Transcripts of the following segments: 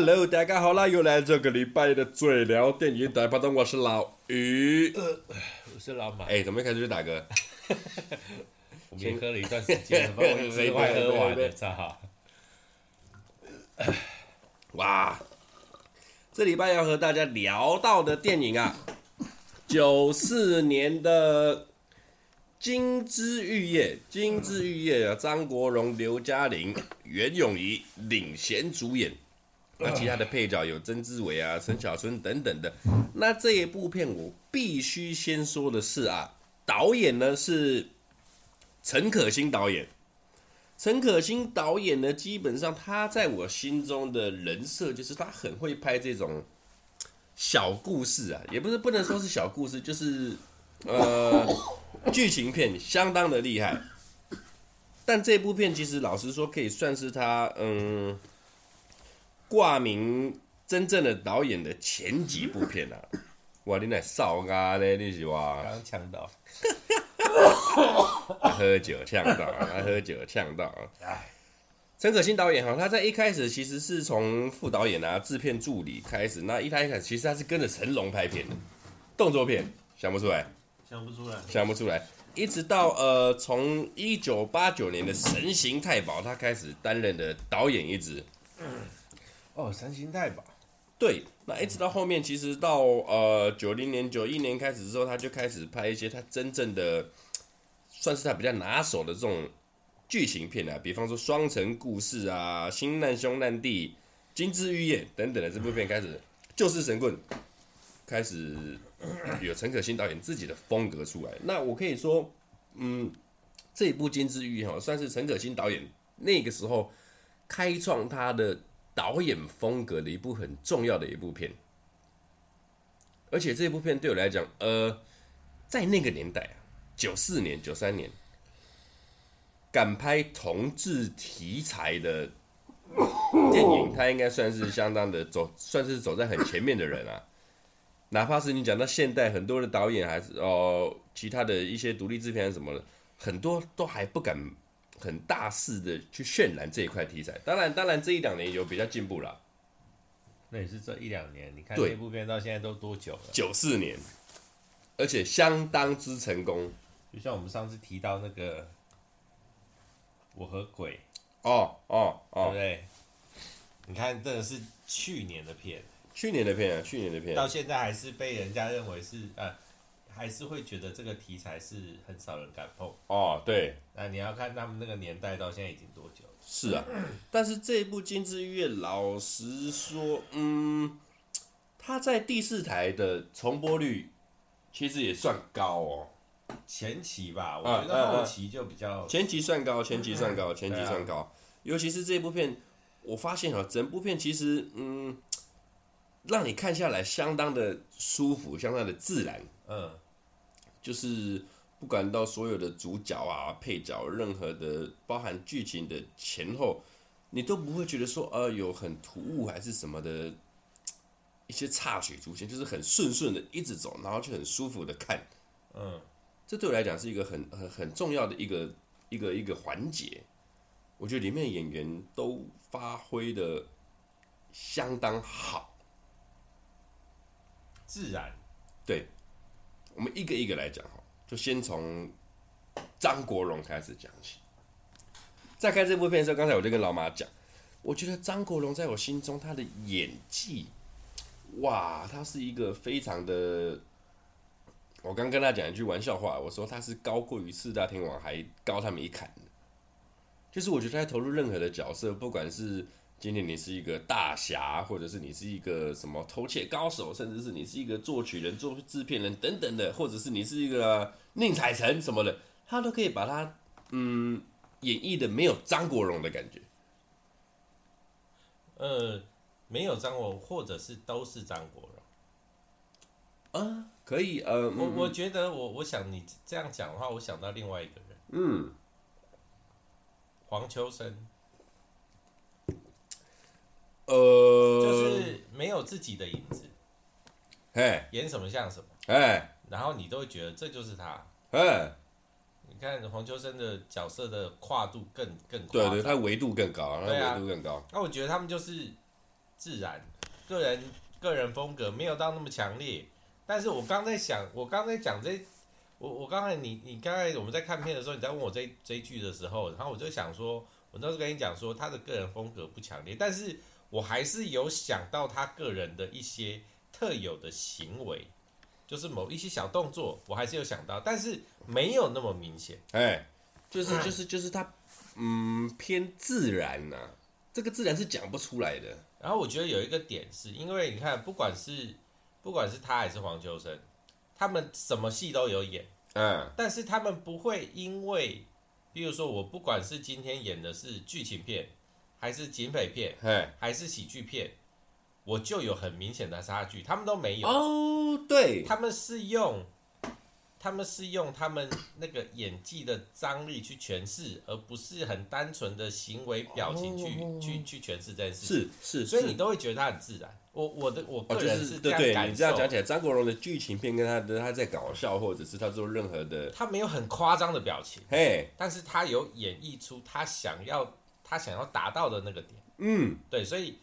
Hello，大家好啦，又来这个礼拜的最聊电影台，拍档我是老于，呃，我是老马。哎、欸，怎么一开始就打嗝？我们喝了一段时间，把我一直 快喝完了，操！哇，这礼拜要和大家聊到的电影啊，九四年的《金枝玉叶》，《金枝玉叶》啊，张国荣、刘嘉玲、袁咏仪领衔主演，那其他的配角有曾志伟啊、陈小春等等的。那这一部片我必须先说的是啊，导演呢是陈可辛导演。陈可辛导演呢，基本上他在我心中的人设就是他很会拍这种小故事啊，也不是不能说是小故事，就是呃 剧情片相当的厉害。但这部片其实老实说，可以算是他嗯挂名真正的导演的前几部片啊。哇，你那少啊呢？你是哇？刚呛到。喝酒呛到，喝酒呛到。陈可辛导演哈，他在一开始其实是从副导演啊、制片助理开始。那一开始其实他是跟着成龙拍片的，动作片想不出来，想不出来，想不出来。一直到呃，从一九八九年的《神行太保》，他开始担任的导演一职。哦，《三星太保》。对，那一直到后面，其实到呃九零年、九一年开始之后，他就开始拍一些他真正的。算是他比较拿手的这种剧情片啊，比方说《双城故事》啊，《新难兄难弟》《金枝玉叶》等等的这部片开始，就是神棍，开始有陈可辛导演自己的风格出来。那我可以说，嗯，这一部《金枝玉叶》哈，算是陈可辛导演那个时候开创他的导演风格的一部很重要的一部片。而且这部片对我来讲，呃，在那个年代。九四年、九三年，敢拍同志题材的电影，他应该算是相当的 走，算是走在很前面的人啊。哪怕是你讲到现代，很多的导演还是哦，其他的一些独立制片什么的，很多都还不敢很大肆的去渲染这一块题材。当然，当然这一两年有比较进步了。那也是这一两年，你看这部片到现在都多久了？九四年，而且相当之成功。就像我们上次提到那个《我和鬼》哦哦哦，对不对？你看，这个是去年的片，去年的片啊，去年的片，到现在还是被人家认为是呃，还是会觉得这个题材是很少人敢碰哦。对，那你要看他们那个年代到现在已经多久？是啊，但是这一部《金枝玉叶》，老实说，嗯，它在第四台的重播率其实也算高哦。前期吧，我觉得后期就比较、嗯、前期算高，前期算高，前期算高。啊、尤其是这部片，我发现哈，整部片其实嗯，让你看下来相当的舒服，相当的自然。嗯，就是不管到所有的主角啊、配角，任何的包含剧情的前后，你都不会觉得说呃有很突兀还是什么的一些插曲出现，就是很顺顺的一直走，然后就很舒服的看。嗯。这对我来讲是一个很很很重要的一个一个一个环节，我觉得里面演员都发挥的相当好，自然。对，我们一个一个来讲哈，就先从张国荣开始讲起。在看这部片的时候，刚才我就跟老马讲，我觉得张国荣在我心中他的演技，哇，他是一个非常的。我刚跟他讲一句玩笑话，我说他是高过于四大天王，还高他们一坎。就是我觉得他投入任何的角色，不管是今天你是一个大侠，或者是你是一个什么偷窃高手，甚至是你是一个作曲人、做制片人等等的，或者是你是一个宁采臣什么的，他都可以把他嗯演绎的没有张国荣的感觉。呃，没有张国荣，或者是都是张国荣。啊，可以，呃，我我觉得我我想你这样讲的话，我想到另外一个人，嗯，黄秋生，呃，就是没有自己的影子，哎，演什么像什么，哎，然后你都会觉得这就是他，哎，你看黄秋生的角色的跨度更更，对对，他维度更高，对啊，维度更高，那我觉得他们就是自然，个人个人风格没有到那么强烈。但是我刚在想，我刚在讲这，我我刚才你你刚才我们在看片的时候，你在问我这这一句的时候，然后我就想说，我那时候跟你讲说他的个人风格不强烈，但是我还是有想到他个人的一些特有的行为，就是某一些小动作，我还是有想到，但是没有那么明显。哎，就是就是就是他，嗯，偏自然呐、啊，这个自然是讲不出来的。然后我觉得有一个点是，因为你看，不管是不管是他还是黄秋生，他们什么戏都有演，嗯，但是他们不会因为，比如说我不管是今天演的是剧情片，还是警匪片，嘿还是喜剧片，我就有很明显的差距，他们都没有。哦，对，他们是用。他们是用他们那个演技的张力去诠释，而不是很单纯的行为表情去、oh, 去去诠释这件事情。是是，所以你都会觉得他很自然。我我的我个人是这样感受。对对，你这样讲起来，张国荣的剧情片跟他的他在搞笑，或者是他做任何的，他没有很夸张的表情，嘿，但是他有演绎出他想要他想要达到的那个点。嗯，对，所以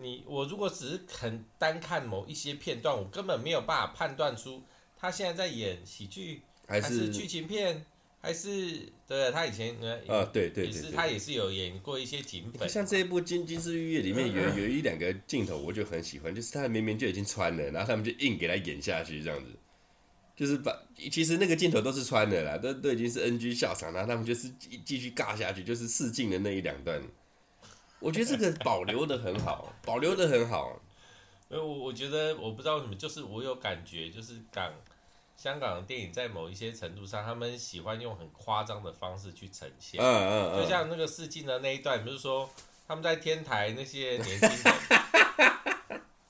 你我如果只是很单看某一些片段，我根本没有办法判断出。他现在在演喜剧，还是剧情片，还是对他以前呃，对对，也是他也是有演过一些警匪。像这一部《金金枝玉叶》里面有有一两个镜头，我就很喜欢，就是他明明就已经穿了，然后他们就硬给他演下去，这样子，就是把其实那个镜头都是穿的啦，都都已经是 NG 笑场，然后他们就是继继续尬下去，就是试镜的那一两段，我觉得这个保留的很好，保留的很好。因为我我觉得我不知道为什么，就是我有感觉，就是港香港的电影在某一些程度上，他们喜欢用很夸张的方式去呈现。嗯嗯嗯。就像那个试镜的那一段，比如说他们在天台那些年轻人，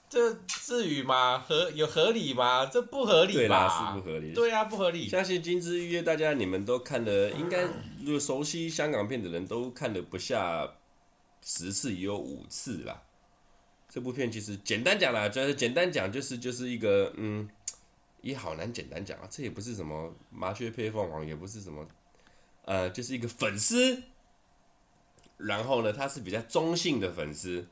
这至于吗？合有合理吗？这不合理吧？对啦，是不合理。对啊，不合理。相信《金枝玉叶》，大家你们都看了，应该如果熟悉香港片的人都看了不下十次，也有五次啦。这部片其实简单讲啦，就是简单讲就是就是一个嗯，也好难简单讲啊。这也不是什么麻雀配凤凰，也不是什么，呃，就是一个粉丝。然后呢，他是比较中性的粉丝，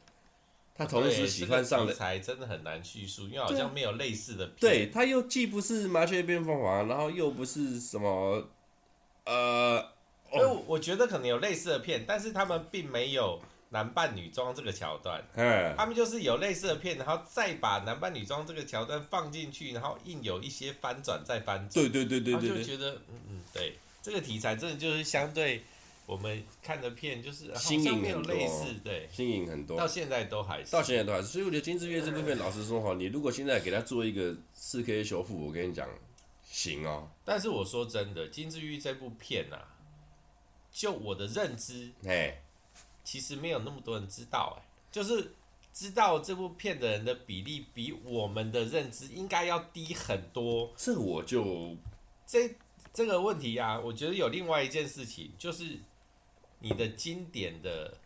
他同时喜欢上的才真的很难叙述，因为好像没有类似的片。对，他又既不是麻雀变凤凰，然后又不是什么，呃，哦，我觉得可能有类似的片，但是他们并没有。男扮女装这个桥段，他们就是有类似的片，然后再把男扮女装这个桥段放进去，然后硬有一些翻转再翻转。对对对对对，就觉得嗯嗯，对，这个题材真的就是相对我们看的片，就是新颖很多，类似对，新颖很多，到现在都还是，到现在都还是。所以我觉得《金枝玉叶》这部片，老实说哈，你如果现在给他做一个四 K 修复，我跟你讲，行哦。但是我说真的，《金枝玉叶》这部片啊，就我的认知，哎。其实没有那么多人知道，哎，就是知道这部片的人的比例比我们的认知应该要低很多。这我就这这个问题啊，我觉得有另外一件事情，就是你的经典的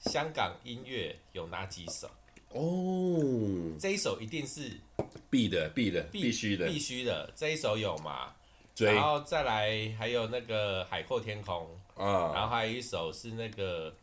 香港音乐有哪几首？哦，这一首一定是必的，必的，必须的，必须的。这一首有嘛？然后再来还有那个海阔天空啊，然后还有一首是那个。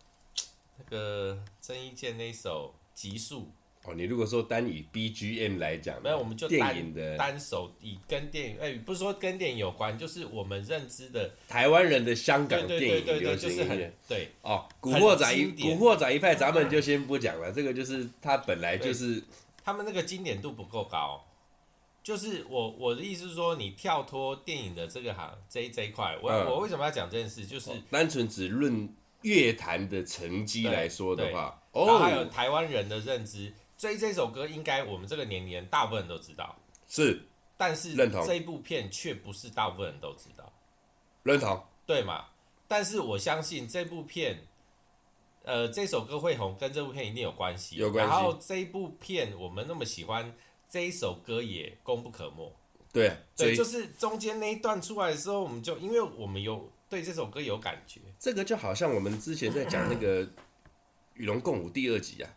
那个郑伊健那首《极速》哦，你如果说单以 BGM 来讲，没有，我们就电影的单手以跟电影，哎，不是说跟电影有关，就是我们认知的台湾人的香港电影流行音乐，对哦，古惑仔一古惑仔一派，咱们就先不讲了，这个就是它本来就是他们那个经典度不够高，就是我我的意思是说，你跳脱电影的这个行这这一块，我我为什么要讲这件事，就是单纯只论。乐坛的成绩来说的话，哦还有台湾人的认知，追这首歌应该我们这个年龄人大部分人都知道，是，但是认同这部片却不是大部分人都知道，认同，对嘛？但是我相信这部片，呃，这首歌会红跟这部片一定有关系，有关系。然后这一部片我们那么喜欢，这一首歌也功不可没。对，对，就是中间那一段出来的时候，我们就因为我们有。对这首歌有感觉，这个就好像我们之前在讲那个《与龙共舞》第二集啊，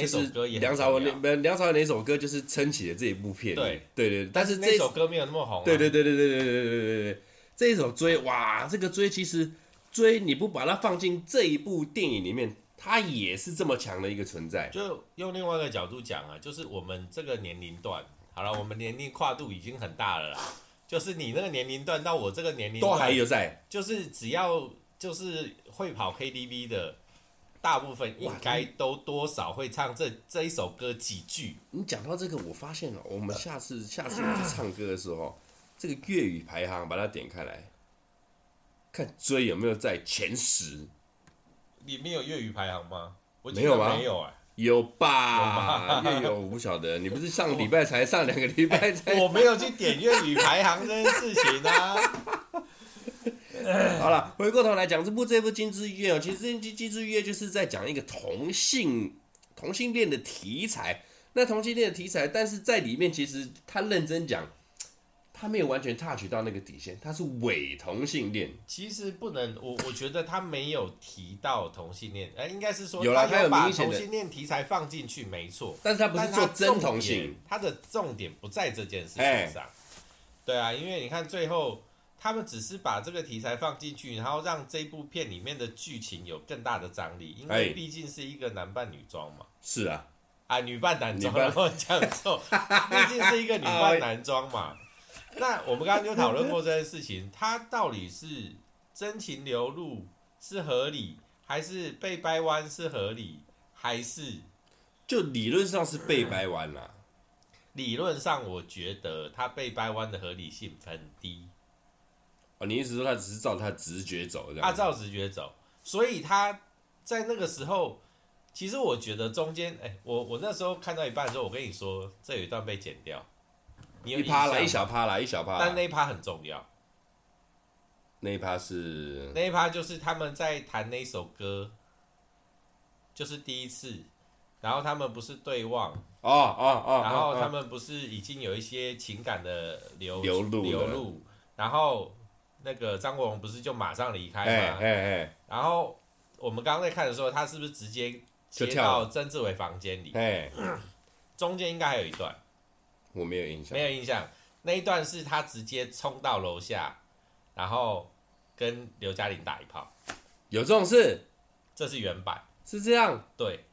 那首歌也梁朝伟那梁朝伟那首歌就是撑起了这一部片。对对对，但是这首歌没有那么红。对对对对对对对对对对，这一首追哇，这个追其实追你不把它放进这一部电影里面，它也是这么强的一个存在。就用另外一个角度讲啊，就是我们这个年龄段，好了，我们年龄跨度已经很大了啦。就是你那个年龄段到我这个年龄段都还有在，就是只要就是会跑 KTV 的，大部分应该都多少会唱这这一首歌几句。你讲到这个，我发现了，我们下次 下次唱歌的时候，这个粤语排行把它点开来，看追有没有在前十。里面有粤语排行吗？我没有吗？没有哎。有吧？粤语我不晓得，你不是上礼拜才上两个礼拜才？我没有去点粤语排行这件事情啊。好了，回过头来讲这部这部《金枝玉叶》哦，其实《金金枝玉叶》就是在讲一个同性同性恋的题材。那同性恋的题材，但是在里面其实他认真讲。他没有完全 touch 到那个底线，他是伪同性恋。其实不能，我我觉得他没有提到同性恋，哎，应该是说有了，他有把同性恋题材放进去，没错。但是他不是做真同性，他的重点不在这件事情上。对啊，因为你看最后，他们只是把这个题材放进去，然后让这部片里面的剧情有更大的张力，因为毕竟是一个男扮女装嘛。是啊，啊，女扮男装，然后讲错，毕竟是一个女扮男装嘛。那我们刚刚就讨论过这件事情，他到底是真情流露是合理，还是被掰弯是合理，还是就理论上是被掰弯了？理论上，我觉得他被掰弯的合理性很低。哦，你意思说他只是照他直觉走，他照直觉走，所以他在那个时候，其实我觉得中间，哎、欸，我我那时候看到一半的时候，我跟你说，这有一段被剪掉你。一趴啦，一小趴啦，一小趴。但那一趴很重要。那一趴是那一趴，就是他们在弹那首歌，就是第一次，然后他们不是对望，哦哦哦，然后他们不是已经有一些情感的流流露流露，然后那个张国荣不是就马上离开吗？然后我们刚刚在看的时候，他是不是直接接到曾志伟房间里？哎 中间应该还有一段。我没有印象，没有印象。那一段是他直接冲到楼下，然后跟刘嘉玲打一炮。有这种事？这是原版，是这样。对，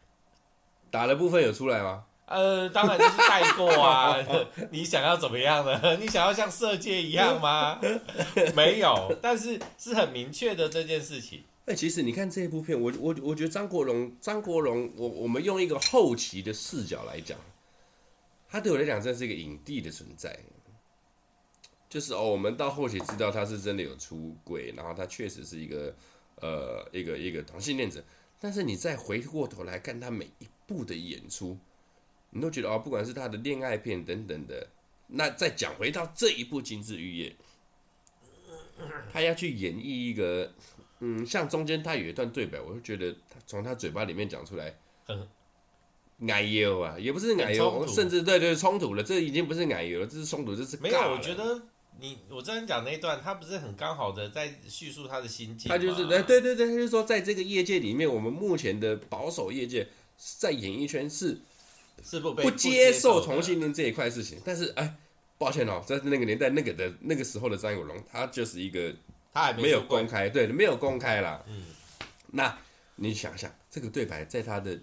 打的部分有出来吗？呃，当然就是带过啊。你想要怎么样呢？你想要像色戒一样吗？没有，但是是很明确的这件事情。哎、欸，其实你看这一部片，我我我觉得张国荣，张国荣，我我们用一个后期的视角来讲。他对我来讲，真是一个影帝的存在。就是哦，我们到后期知道他是真的有出轨，然后他确实是一个呃一个一个同性恋者。但是你再回过头来看他每一部的演出，你都觉得哦，不管是他的恋爱片等等的。那再讲回到这一部《金枝玉叶》，他要去演绎一个嗯，像中间他有一段对白，我就觉得他从他嘴巴里面讲出来。奶油啊，也不是奶油，甚至对对冲突了，这已经不是奶油了，这是冲突，这是没有。我觉得你我之前讲那一段，他不是很刚好的在叙述他的心境。他就是对对对对，他就说在这个业界里面，我们目前的保守业界在演艺圈是是不不接受同性恋这一块事情。但是哎，抱歉哦，在那个年代，那个的那个时候的张国荣，他就是一个他还没有公开，对，没有公开啦。嗯，那你想想这个对白，在他的。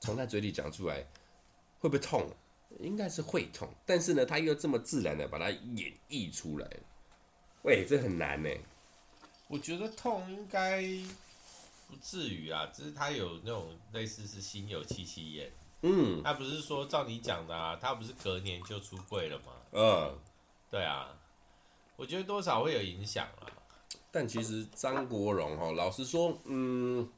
从他嘴里讲出来，会不会痛？应该是会痛，但是呢，他又这么自然的把它演绎出来，喂，这很难呢。我觉得痛应该不至于啊，只是他有那种类似是心有戚戚焉。嗯，他不是说照你讲的啊，他不是隔年就出柜了吗？嗯，对啊，我觉得多少会有影响啊。但其实张国荣哈，老实说，嗯。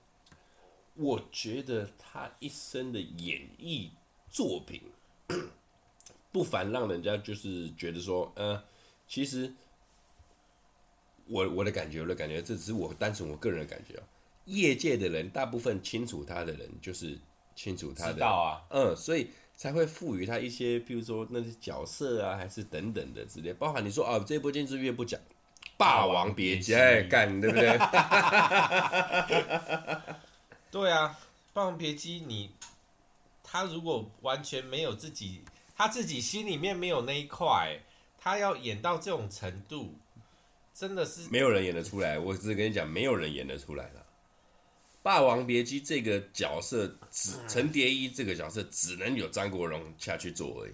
我觉得他一生的演艺作品 不凡，让人家就是觉得说，呃，其实我我的感觉，我的感觉，这只是我单纯我个人的感觉啊。业界的人大部分清楚他的人，就是清楚他的，知道啊，嗯，所以才会赋予他一些，比如说那些角色啊，还是等等的之类。包含你说啊，这部《金枝玉叶》不讲《霸王别姬》哎干，对不对？对啊，《霸王别姬》你他如果完全没有自己，他自己心里面没有那一块，他要演到这种程度，真的是没有人演得出来。我只是跟你讲，没有人演得出来了。霸王别姬》这个角色只陈蝶衣这个角色只能有张国荣下去做而已。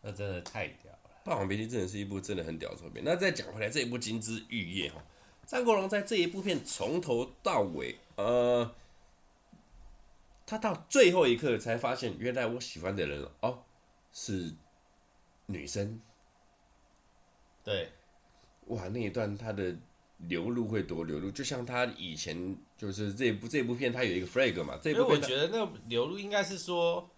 那真的太屌了，《霸王别姬》真的是一部真的很屌的作品。那再讲回来，这一部《金枝玉叶》哈，张国荣在这一部片从头到尾，呃，他到最后一刻才发现，原来我喜欢的人哦是女生。对，哇，那一段他的流露会多流露，就像他以前就是这部这部片，他有一个 flag 嘛。这部片因为我觉得那个流露应该是说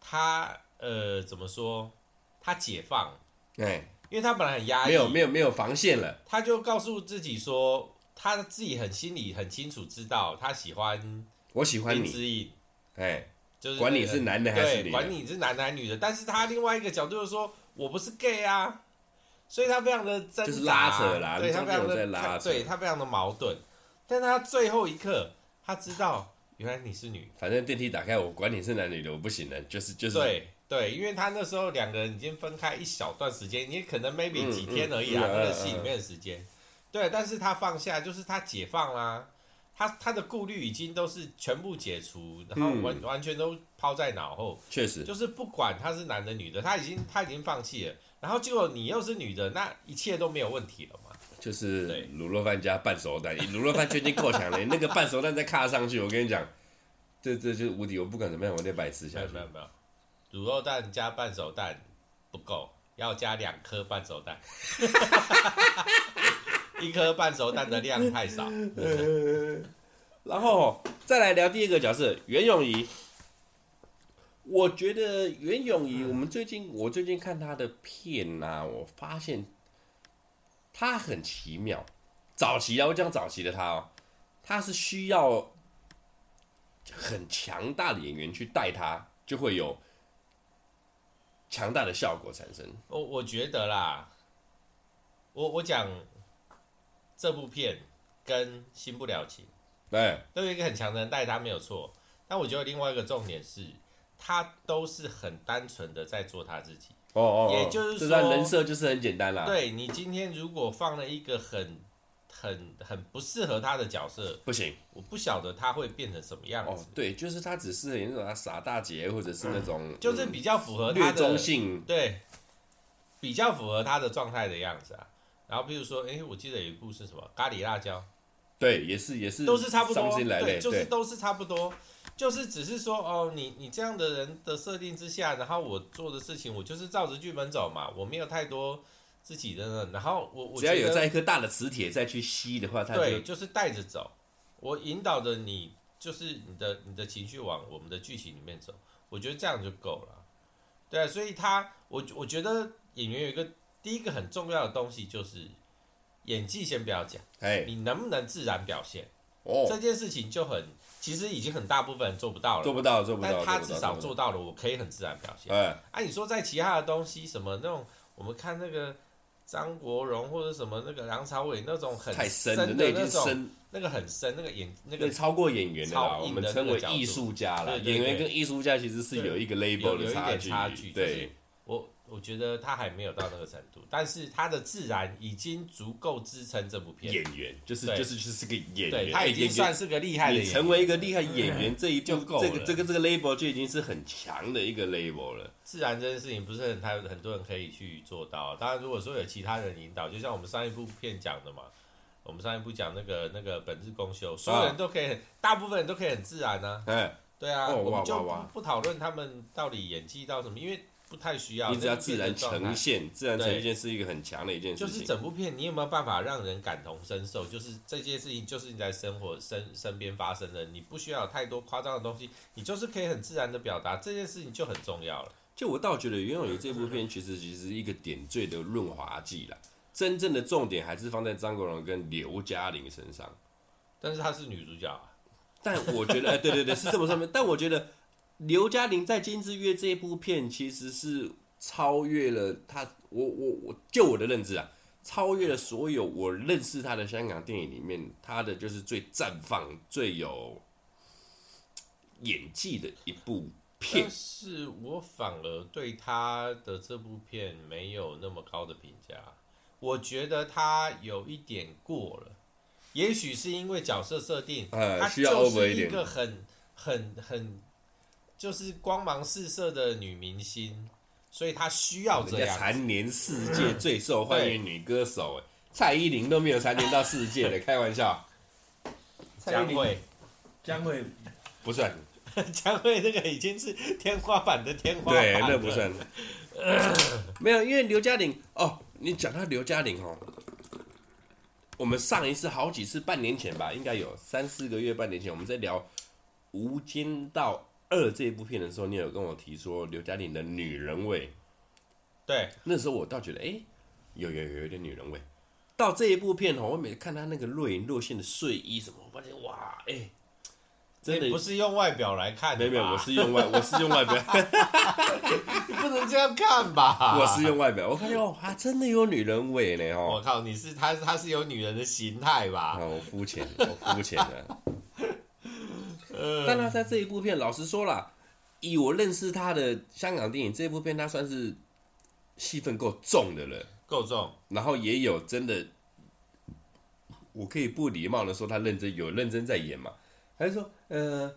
他。呃，怎么说？他解放，哎，因为他本来很压抑，没有没有没有防线了，他就告诉自己说，他自己很心里很清楚知道，他喜欢我喜欢你，哎，就是管你是男的还是女的，管你是男的还是女的，但是他另外一个角度就是说我不是 gay 啊，所以他非常的挣扎，就是拉扯啦，对他非常的拉对他非常的矛盾，但他最后一刻他知道，原来你是女，反正电梯打开，我管你是男女的，我不行了，就是就是对。对，因为他那时候两个人已经分开一小段时间，也可能 maybe 几天而已啊，嗯嗯、那个戏里面的时间。对，但是他放下，就是他解放啦、啊，他他的顾虑已经都是全部解除，然后完、嗯、完全都抛在脑后。确实，就是不管他是男的女的，他已经他已经放弃了。然后结果你又是女的，那一切都没有问题了嘛？就是卤肉饭加半熟蛋，卤肉饭就已经够强了，那个半熟蛋再卡上去，我跟你讲，这这就是无敌，我不管怎么样，我得把它吃下去。没有没有。卤肉蛋加半熟蛋不够，要加两颗半熟蛋。一颗半熟蛋的量太少。然后再来聊第二个角色袁咏仪。我觉得袁咏仪，我们最近我最近看她的片呐、啊，我发现她很奇妙。早期啊，我讲早期的她哦，她是需要很强大的演员去带她，就会有。强大的效果产生。我我觉得啦，我我讲这部片跟《新不了情》对，都有一个很强的人带她没有错。但我觉得另外一个重点是，他都是很单纯的在做他自己。哦哦，哦，也就是说，人设就是很简单啦。对，你今天如果放了一个很。很很不适合他的角色，不行，我不晓得他会变成什么样子。哦，对，就是他只适合那种傻大姐，或者是那种、嗯，就是比较符合他的略中性，对，比较符合他的状态的样子啊。然后比如说，哎、欸，我记得有一部是什么咖喱辣椒，对，也是也是都是差不多，对，就是都是差不多，就是只是说哦，你你这样的人的设定之下，然后我做的事情，我就是照着剧本走嘛，我没有太多。自己的，然后我我只要有在一颗大的磁铁再去吸的话，它就对，就是带着走，我引导着你，就是你的你的情绪往我们的剧情里面走，我觉得这样就够了。对啊，所以他我我觉得演员有一个第一个很重要的东西就是演技，先不要讲，哎，你能不能自然表现？哦，这件事情就很其实已经很大部分人做不到了，做不到，做不到，但他至少做到了，我可以很自然表现。哎，啊，你说在其他的东西什么那种，我们看那个。张国荣或者什么那个梁朝伟那种很深的那种，那个很深，那个演那个超过演员的啦，我们称为艺术家了。演员跟艺术家其实是有一个 label 的。差距，对，我我觉得他还没有到那个程度，但是他的自然已经足够支撑这部片。演员就是就是就是个演员，他已经算是个厉害的演员。成为一个厉害演员，这一就够这个这个这个 label 就已经是很强的一个 label 了。自然这件事情不是很太很多人可以去做到。当然，如果说有其他人引导，就像我们上一部片讲的嘛，我们上一部讲那个那个本日公休，所有人都可以很，大部分人都可以很自然呢、啊。嗯，对啊，我们就不讨论他们到底演技到什么，因为。不太需要，你只要自然呈现，自然呈现是一个很强的一件事情。就是整部片，你有没有办法让人感同身受？就是这件事情，就是你在生活身身边发生的，你不需要有太多夸张的东西，你就是可以很自然的表达这件事情，就很重要了。就我倒觉得袁咏仪这部片其实其实是一个点缀的润滑剂啦，真正的重点还是放在张国荣跟刘嘉玲身上。但是她是女主角啊。但我觉得，哎，对对对，是这么说的。但我觉得。刘嘉玲在《金枝玉叶》这一部片其实是超越了他，我我我就我的认知啊，超越了所有我认识他的香港电影里面，他的就是最绽放、最有演技的一部片。但是我反而对他的这部片没有那么高的评价，我觉得他有一点过了。也许是因为角色设定，呃，她需要就是一个很很很就是光芒四射的女明星，所以她需要这样。蝉联世界最受欢迎女歌手，蔡依林都没有蝉联到世界的，开玩笑。江蕙，江蕙不算，江蕙这个已经是天花板的天花板，对，那不算。没有，因为刘嘉玲哦，你讲到刘嘉玲哦，我们上一次好几次，半年前吧，应该有三四个月，半年前我们在聊《无间道二》这一部片的时候，你有跟我提说刘嘉玲的女人味。对，那时候我倒觉得，哎，有有有有点女人味。到这一部片哦，我每次看她那个若隐若现的睡衣什么，我发现哇，哎，真的不是用外表来看的，没有没有，我是用外，我是用外表 你不能这样看吧？我是用外表，我发现哦，她真的有女人味呢哦。我靠，你是她，她是有女人的形态吧？啊，我肤浅，我肤浅了。但他在这一部片，老实说了，以我认识他的香港电影，这部片他算是戏份够重的了。够重，然后也有真的，我可以不礼貌的说他认真，有认真在演嘛？还是说，呃，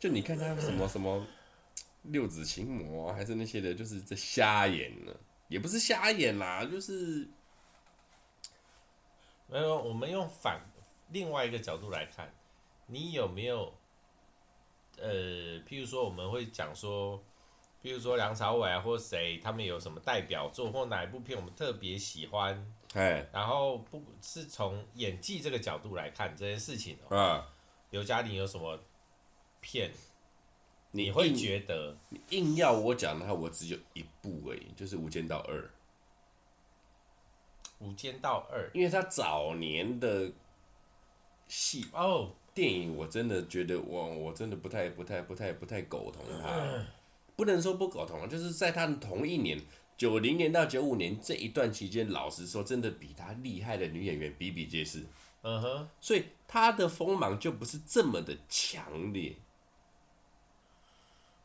就你看他什么什么六指琴魔，还是那些的，就是在瞎演呢？也不是瞎演啦，就是没有。我们用反另外一个角度来看，你有没有？呃，譬如说，我们会讲说。譬如说梁朝伟啊，或谁，他们有什么代表作，或哪一部片我们特别喜欢？哎，然后不是从演技这个角度来看这件事情哦。啊，刘嘉玲有什么片？你，你会觉得？你硬要我讲的话，我只有一部而已，就是《无间道二》。《无间道二》，因为他早年的戏哦，电影我真的觉得我我真的不太不太不太不太苟同他。不能说不苟同，就是在他的同一年，九零年到九五年这一段期间，老实说，真的比他厉害的女演员比比皆是。嗯哼，所以他的锋芒就不是这么的强烈。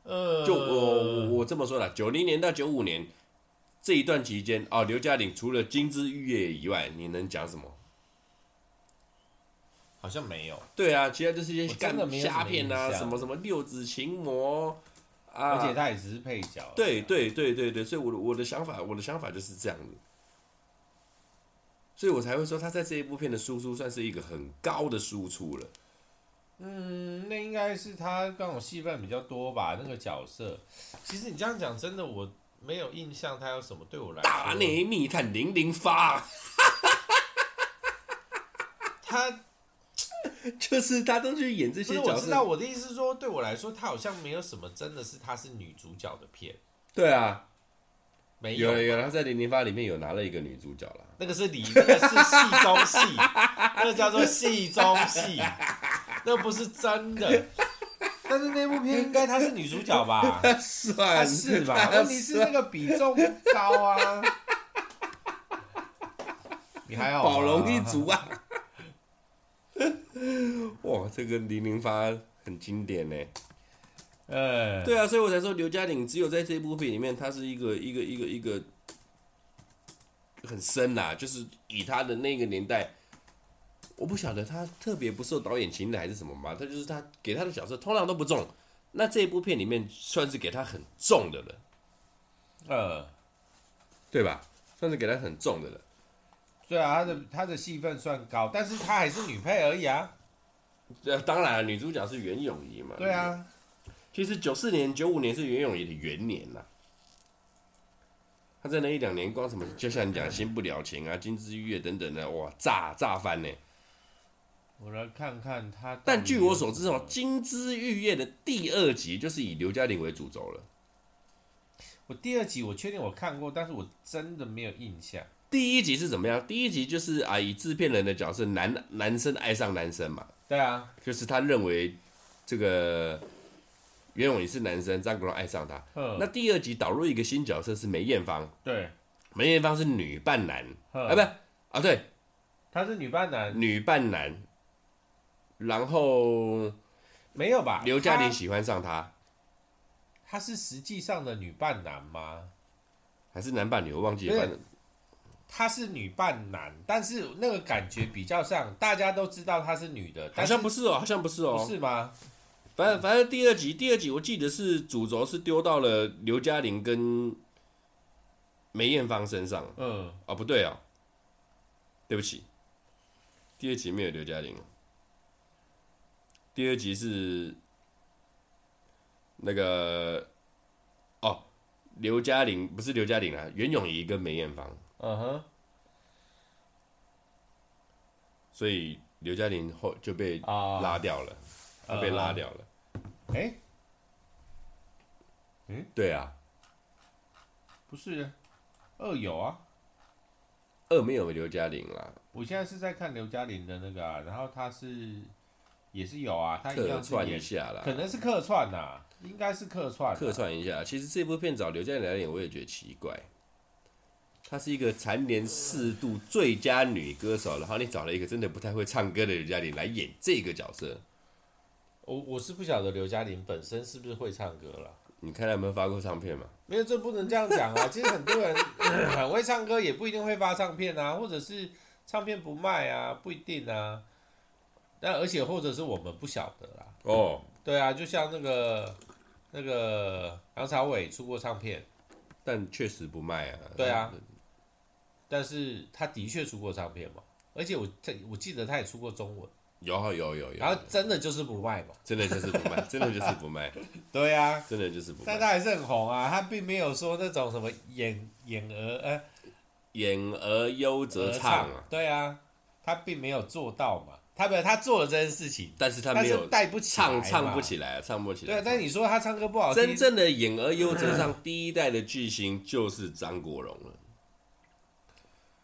呃，就我我这么说了，九零年到九五年这一段期间，哦，刘嘉玲除了《金枝玉叶》以外，你能讲什么？好像没有。对啊，其他就是一些干的虾片啊，什么什么六指琴魔。而且他也只是配角。对对对对对，所以我的我的想法，我的想法就是这样子，所以我才会说他在这一部片的输出算是一个很高的输出了。嗯，那应该是他刚好戏份比较多吧，那个角色。其实你这样讲，真的我没有印象他有什么对我来说。大内密探零零发，他。就是他都去演这些角色。我知道我的意思是说，对我来说，他好像没有什么真的是他是女主角的片。对啊，没有有有，他在《零零发》里面有拿了一个女主角了。那个是里，那个是戏中戏，那个叫做戏中戏，那个不是真的。但是那部片应该她是女主角吧？算是吧？问题是那个比重不高啊。你还好，宝龙一族啊。哇，这个零零发很经典呢。呃，对啊，所以我才说刘嘉玲只有在这部片里面，她是一个一个一个一个很深呐，就是以她的那个年代，我不晓得她特别不受导演青睐还是什么嘛，她就是她给她的角色通常都不重，那这一部片里面算是给她很重的了，呃，对吧？算是给她很重的了。对啊，她的她的戏份算高，但是她还是女配而已啊。对 啊，当然女主角是袁咏仪嘛。对啊，其实九四年、九五年是袁咏仪的元年呐。她在那一两年，光什么，就像你讲《新不了情》啊，《金枝玉叶》等等的，哇，炸炸翻呢。我来看看她。但据我所知哦，《金枝玉叶》的第二集就是以刘嘉玲为主轴了。我第二集我确定我看过，但是我真的没有印象。第一集是怎么样？第一集就是啊，以制片人的角色，男男生爱上男生嘛。对啊，就是他认为这个袁咏仪是男生，张国荣爱上他。那第二集导入一个新角色是梅艳芳。对，梅艳芳是女扮男。啊，不啊，对，她是女扮男。女扮男。然后没有吧？刘嘉玲喜欢上他。她是实际上的女扮男吗？还是男扮女？我忘记了。她是女扮男，但是那个感觉比较像，大家都知道她是女的，好像不是哦，好像不是哦，不是吗？反正反正第二集，第二集我记得是主轴是丢到了刘嘉玲跟梅艳芳身上。嗯，哦，不对哦，对不起，第二集没有刘嘉玲。第二集是那个哦，刘嘉玲不是刘嘉玲啊，袁咏仪跟梅艳芳。嗯哼，所以刘嘉玲后就被拉掉了，她被拉掉了。哎，嗯，对啊，不是，二有啊，二没有刘嘉玲啦。我现在是在看刘嘉玲的那个啊，然后他是也是有啊，他客串一下啦，可能是客串呐，应该是客串，客串一下。其实这部片找刘嘉玲来演，我也觉得奇怪。她是一个蝉联四度最佳女歌手，然后你找了一个真的不太会唱歌的刘嘉玲来演这个角色。我我是不晓得刘嘉玲本身是不是会唱歌了。你看他有没有发过唱片嘛？没有，这不能这样讲啊。其实很多人 很会唱歌，也不一定会发唱片啊，或者是唱片不卖啊，不一定啊。但而且或者是我们不晓得啦。哦，对啊，就像那个那个梁朝伟出过唱片，但确实不卖啊。对啊，但是他的确出过唱片嘛，而且我他我记得他也出过中文。有有有有，然后真的就是不卖嘛，真的就是不卖，真的就是不卖，对呀、啊，真的就是不卖。但他还是很红啊，他并没有说那种什么演演而呃演而优则唱啊，对啊，他并没有做到嘛，他没有他做了这件事情，但是他没有带不起唱唱不起来，唱不起来。对，但你说他唱歌不好听，真正的演而优则唱第一代的巨星就是张国荣了，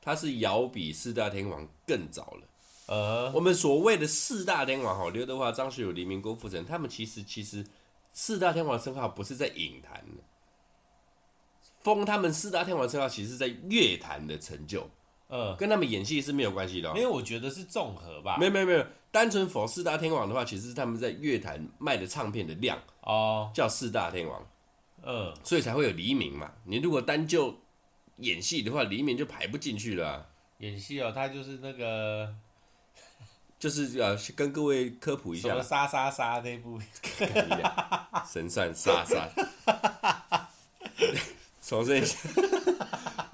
他是遥比四大天王更早了。呃，我们所谓的四大天王哈，刘德华、张学友、黎明、郭富城，他们其实其实四大天王称号不是在影坛的，封他们四大天王称号，其实是在乐坛的成就，呃，跟他们演戏是没有关系的。因为我觉得是综合吧，没有没有没有，单纯否四大天王的话，其实是他们在乐坛卖的唱片的量哦，叫四大天王，嗯，所以才会有黎明嘛。你如果单就演戏的话，黎明就排不进去了啊。演戏哦，他就是那个。就是呃，跟各位科普一下，什么杀杀杀那部 神算杀杀，重申一下，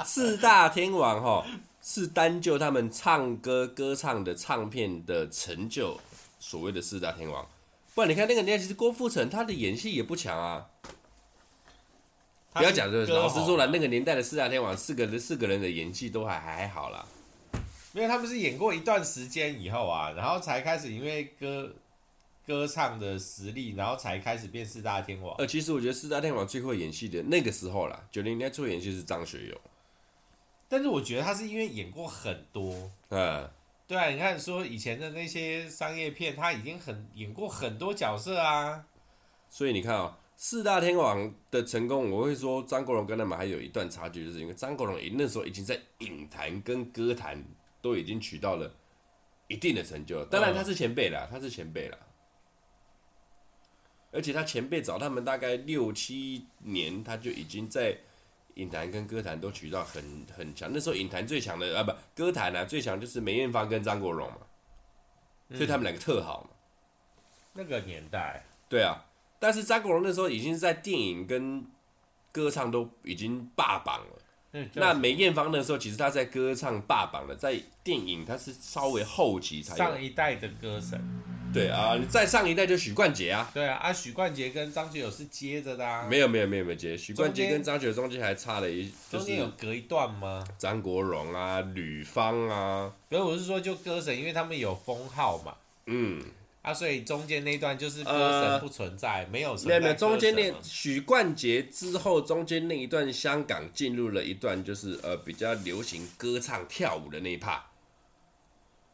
四大天王哈是单就他们唱歌歌唱的唱片的成就，所谓的四大天王。不然你看那个年代，其实郭富城他的演戏也不强啊。不要讲这个，老实说了，那个年代的四大天王四个人四个人的演技都还还好啦。没有他们是演过一段时间以后啊，然后才开始因为歌歌唱的实力，然后才开始变四大天王。呃，其实我觉得四大天王最会演戏的那个时候啦，九零年代最会演戏是张学友。但是我觉得他是因为演过很多，嗯，对啊，你看说以前的那些商业片，他已经很演过很多角色啊。所以你看啊、喔，四大天王的成功，我会说张国荣跟他们还有一段差距，就是因为张国荣那时候已经在影坛跟歌坛。都已经取到了一定的成就，当然他是前辈啦，他是前辈啦，而且他前辈找他们大概六七年，他就已经在影坛跟歌坛都取到很很强。那时候影坛最强的啊，不，歌坛啊最强就是梅艳芳跟张国荣嘛，所以他们两个特好嘛。那个年代，对啊，但是张国荣那时候已经是在电影跟歌唱都已经霸榜了。那梅艳芳那时候，其实她在歌唱霸榜了，在电影她是稍微后期才上一代的歌神。对啊，你再上一代就许冠杰啊。对啊，啊许冠杰跟张学友是接着的啊。没有没有没有没有接，许冠杰跟张学友中间还差了一，中间有隔一段吗？张国荣啊，吕方啊。所以我是说，就歌神，因为他们有封号嘛。嗯。啊，所以中间那段就是歌神不存在，呃、没有存在。没有没有，中间那许冠杰之后，中间那一段香港进入了一段就是呃比较流行歌唱跳舞的那一趴，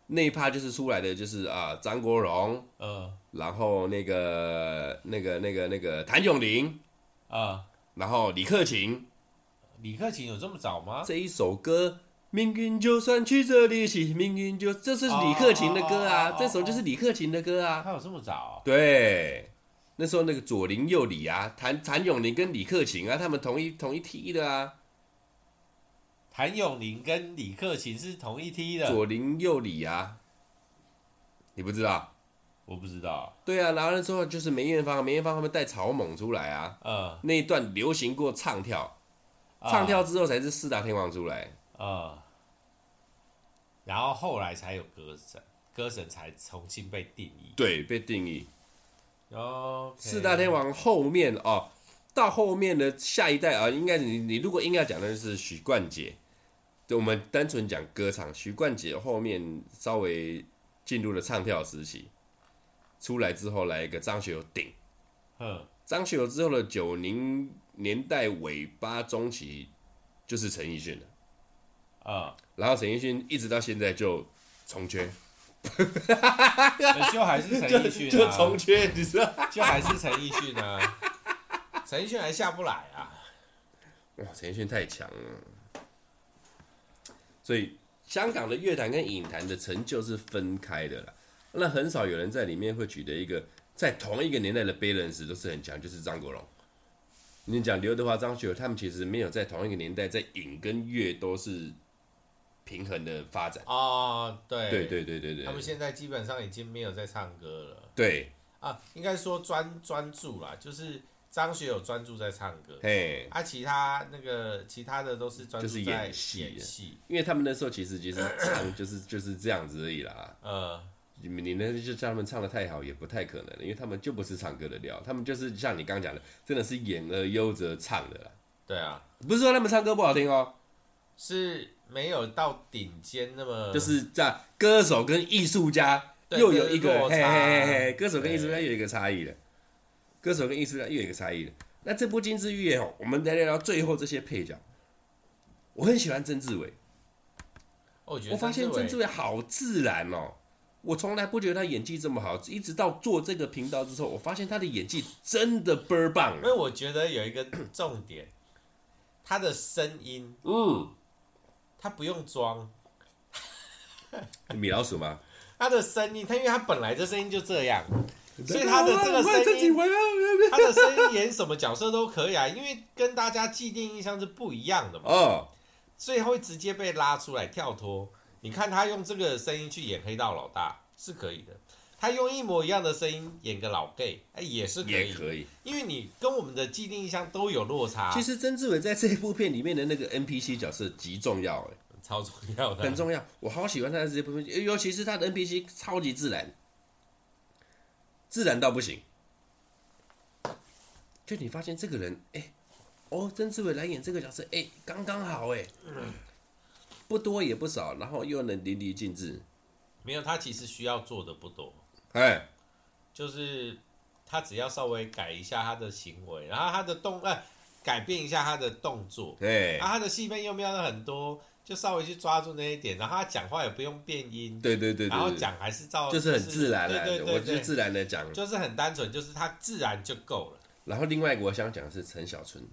那一趴就是出来的就是啊张国荣，嗯，然后那个那个那个那个谭咏麟，啊，然后李克勤，李克勤有这么早吗？这一首歌。命运就算曲折离奇，命运就这是李克勤的歌啊，这首就是李克勤的歌啊。他有这么早？对，那时候那个左邻右里啊，谭谭咏麟跟李克勤啊，他们同一同一梯的啊。谭咏麟跟李克勤是同一梯的，左邻右里啊，你不知道？我不知道。对啊，然后那时候就是梅艳芳，梅艳芳他们带草蜢出来啊，嗯，那一段流行过唱跳，唱跳之后才是四大天王出来，嗯，然后后来才有歌神，歌神才重新被定义，对，被定义。哦，四大天王后面哦，到后面的下一代啊，应该你你如果应该讲的是许冠杰，就我们单纯讲歌唱，许冠杰后面稍微进入了唱跳时期，出来之后来一个张学友顶，嗯，张学友之后的九零年代尾巴中期就是陈奕迅了，啊、嗯，然后陈奕迅一直到现在就重缺，就还是 陈奕迅、啊，就重缺，你知道？就还是陈奕迅啊，陈奕迅还下不来啊，哇，陈奕迅太强了，所以香港的乐坛跟影坛的成就是分开的啦。那很少有人在里面会取得一个在同一个年代的 balance 都是很强，就是张国荣。你讲刘德华、张学友，他们其实没有在同一个年代在影跟乐都是平衡的发展。哦，对，对对对对对，他们现在基本上已经没有在唱歌了。对。啊，应该说专专注啦，就是张学友专注在唱歌，嘿，啊，其他那个其他的都是专注在演戏，演戏，因为他们那时候其实其实 唱就是就是这样子而已啦。呃，你你那就叫他们唱的太好也不太可能，因为他们就不是唱歌的料，他们就是像你刚刚讲的，真的是演而优则唱的啦。对啊，不是说他们唱歌不好听哦，是没有到顶尖那么，就是在歌手跟艺术家又有一个嘿嘿嘿嘿，歌手跟艺术家又有一个差异了，歌手跟艺术家又有一个差异了。那这部《金枝玉叶》哦，我们来聊聊最后这些配角。我很喜欢曾志伟，我觉得我发现曾志伟好自然哦。我从来不觉得他演技这么好，一直到做这个频道之后，我发现他的演技真的倍儿棒。因为我觉得有一个重点，他的声音，嗯，他不用装。米老鼠吗？他的声音，他因为他本来的声音就这样，所以他的这个声音，啊、他的声音演什么角色都可以啊，因为跟大家既定印象是不一样的嘛。哦，所以会直接被拉出来跳脱。你看他用这个声音去演黑道老大是可以的，他用一模一样的声音演个老 gay，哎也是可以，也可以，因为你跟我们的既定印象都有落差。其实曾志伟在这一部片里面的那个 NPC 角色极重要，哎，超重要的，很重要。我好喜欢他的这部片，尤其是他的 NPC 超级自然，自然到不行。就你发现这个人，哎，哦，曾志伟来演这个角色，哎，刚刚好，哎。不多也不少，然后又能淋漓尽致。没有，他其实需要做的不多。哎，就是他只要稍微改一下他的行为，然后他的动，呃，改变一下他的动作。对，然后他的戏份又没有很多，就稍微去抓住那一点，然后他讲话也不用变音。对对对，然后讲还是照，就是很自然的，对对对，我就自然的讲，就是很单纯，就是他自然就够了。然后另外一个我想讲的是陈小春。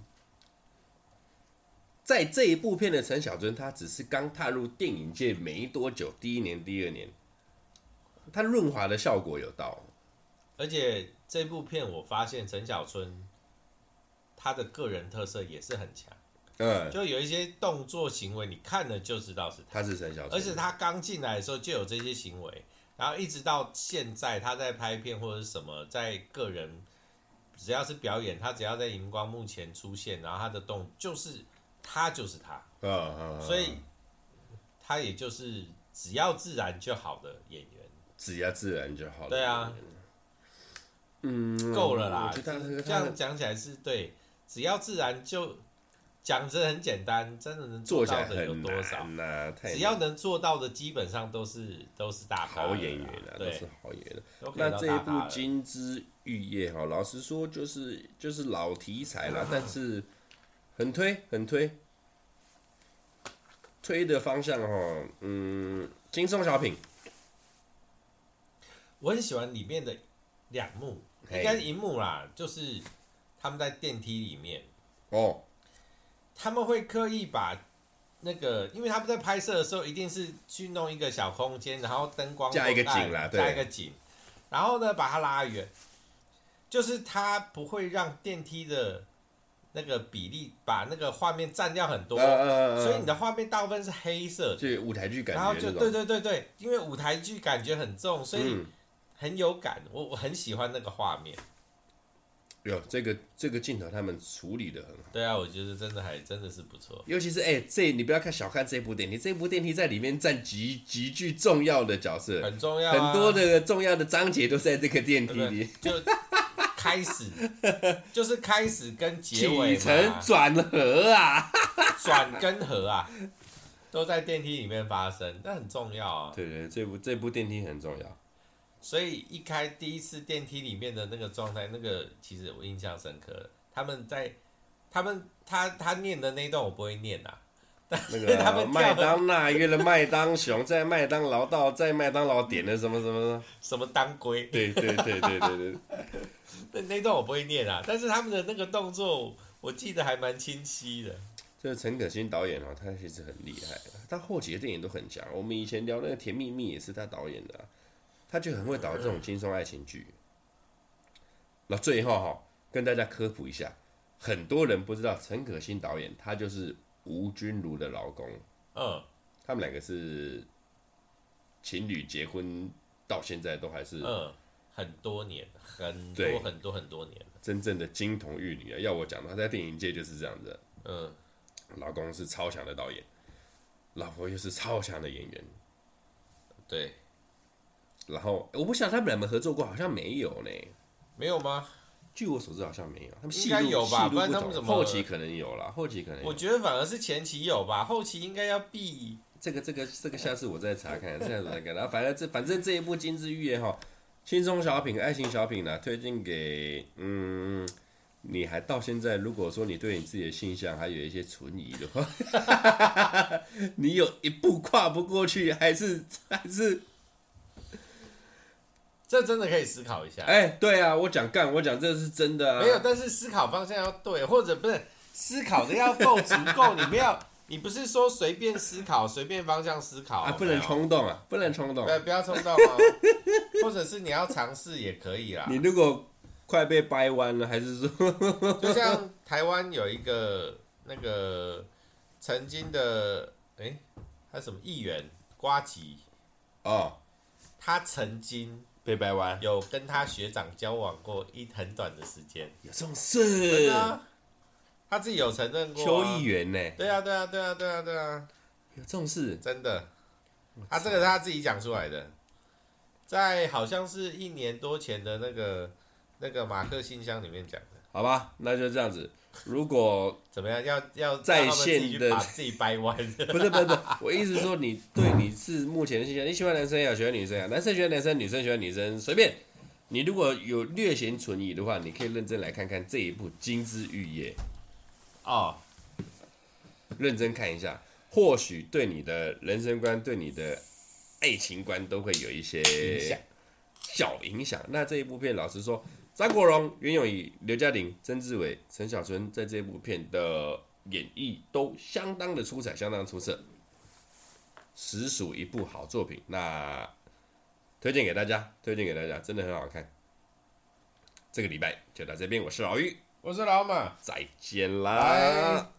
在这一部片的陈小春，他只是刚踏入电影界没多久，第一年、第二年，他润滑的效果有到。而且这部片我发现陈小春他的个人特色也是很强，嗯，就有一些动作行为，你看了就知道是他，他是陈小春，而且他刚进来的时候就有这些行为，然后一直到现在他在拍片或者是什么，在个人只要是表演，他只要在荧光幕前出现，然后他的动就是。他就是他，嗯嗯，所以他也就是只要自然就好的演员，只要自然就好了。对啊，嗯，够了啦。这样讲起来是对，只要自然就讲着很简单，真的能做到的有多少？只要能做到的，基本上都是都是大好演员啊，都是好演员。那这一部《金枝玉叶》哈，老实说就是就是老题材了，但是。很推，很推，推的方向哈，嗯，轻松小品。我很喜欢里面的两幕，应该是一幕啦，就是他们在电梯里面。哦，他们会刻意把那个，因为他们在拍摄的时候，一定是去弄一个小空间，然后灯光加一个景啦，加一个景，然后呢把它拉远，就是它不会让电梯的。那个比例把那个画面占掉很多，所以你的画面大部分是黑色，就舞台剧感觉，然后就对对对对，因为舞台剧感觉很重，所以很有感，我我很喜欢那个画面。有这个这个镜头，他们处理的很好。对啊，我觉得真的还真的是不错。尤其是哎、欸，这你不要看小看这部电梯，这部电梯在里面占极极具重要的角色，很重要、啊，很多的重要的章节都在这个电梯里。就开始，就是开始跟结尾起承转合啊，转跟合啊，都在电梯里面发生，那很重要啊。对对，这部这部电梯很重要。所以一开第一次电梯里面的那个状态，那个其实我印象深刻。他们在，他们他他念的那一段我不会念啊。那个他们麦当娜约了麦当雄，在麦当劳到，在麦当劳点了什么什么什么当归。对对对对对对。那那段我不会念啊，但是他们的那个动作，我记得还蛮清晰的。这个陈可辛导演哦，他其实很厉害，他后期的电影都很强。我们以前聊那个《甜蜜蜜》也是他导演的啊。他就很会导这种轻松爱情剧。那最后哈，跟大家科普一下，很多人不知道陈可辛导演，他就是吴君如的老公。嗯，他们两个是情侣，结婚到现在都还是嗯很多年，很多很多很多年，真正的金童玉女啊！要我讲的话，在电影界就是这样子。嗯，老公是超强的导演，老婆又是超强的演员。对。然后我不晓得他们两个合作过，好像没有呢。没有吗？据我所知，好像没有。他们应该有吧？不然他们怎么后期可能有了？后期可能有。我觉得反而是前期有吧，后期应该要避。这个这个这个，下次我再查看，下次再看。然后反正这反正这一部《金枝玉叶》哈，轻松小品、爱情小品呢，推荐给嗯，你还到现在，如果说你对你自己的性向还有一些存疑的话，你有一步跨不过去，还是还是。这真的可以思考一下。哎、欸，对啊，我讲干，我讲这是真的啊。没有，但是思考方向要对，或者不是思考的要够足够。你不要，你不是说随便思考，随便方向思考啊，不能冲动啊，不能冲动。对，不要冲动哦。或者是你要尝试也可以啦。你如果快被掰弯了，还是说，就像台湾有一个那个曾经的，哎、欸，他什么议员瓜吉哦，他曾经。被掰弯，有跟他学长交往过一很短的时间，有这种事？啊，他自己有承认过，啊。邱议员呢？对啊，对啊，对啊，对啊，对啊，有这种事？真的？他这个是他自己讲出来的，在好像是一年多前的那个那个马克信箱里面讲的。好吧，那就这样子。如果怎么样，要要在线的把自己掰弯？不是不是不是，我意思是说，你对你是目前的现象，你喜欢男生也喜欢女生啊，男生喜欢男生，女生喜欢女生，随便。你如果有略显存疑的话，你可以认真来看看这一部《金枝玉叶》哦，认真看一下，或许对你的人生观、对你的爱情观都会有一些小影响。那这一部片，老实说。张国荣、袁咏仪、刘嘉玲、曾志伟、陈小春在这部片的演绎都相当的出彩，相当出色，实属一部好作品。那推荐给大家，推荐给大家，真的很好看。这个礼拜就到这边，我是老于，我是老马，再见啦。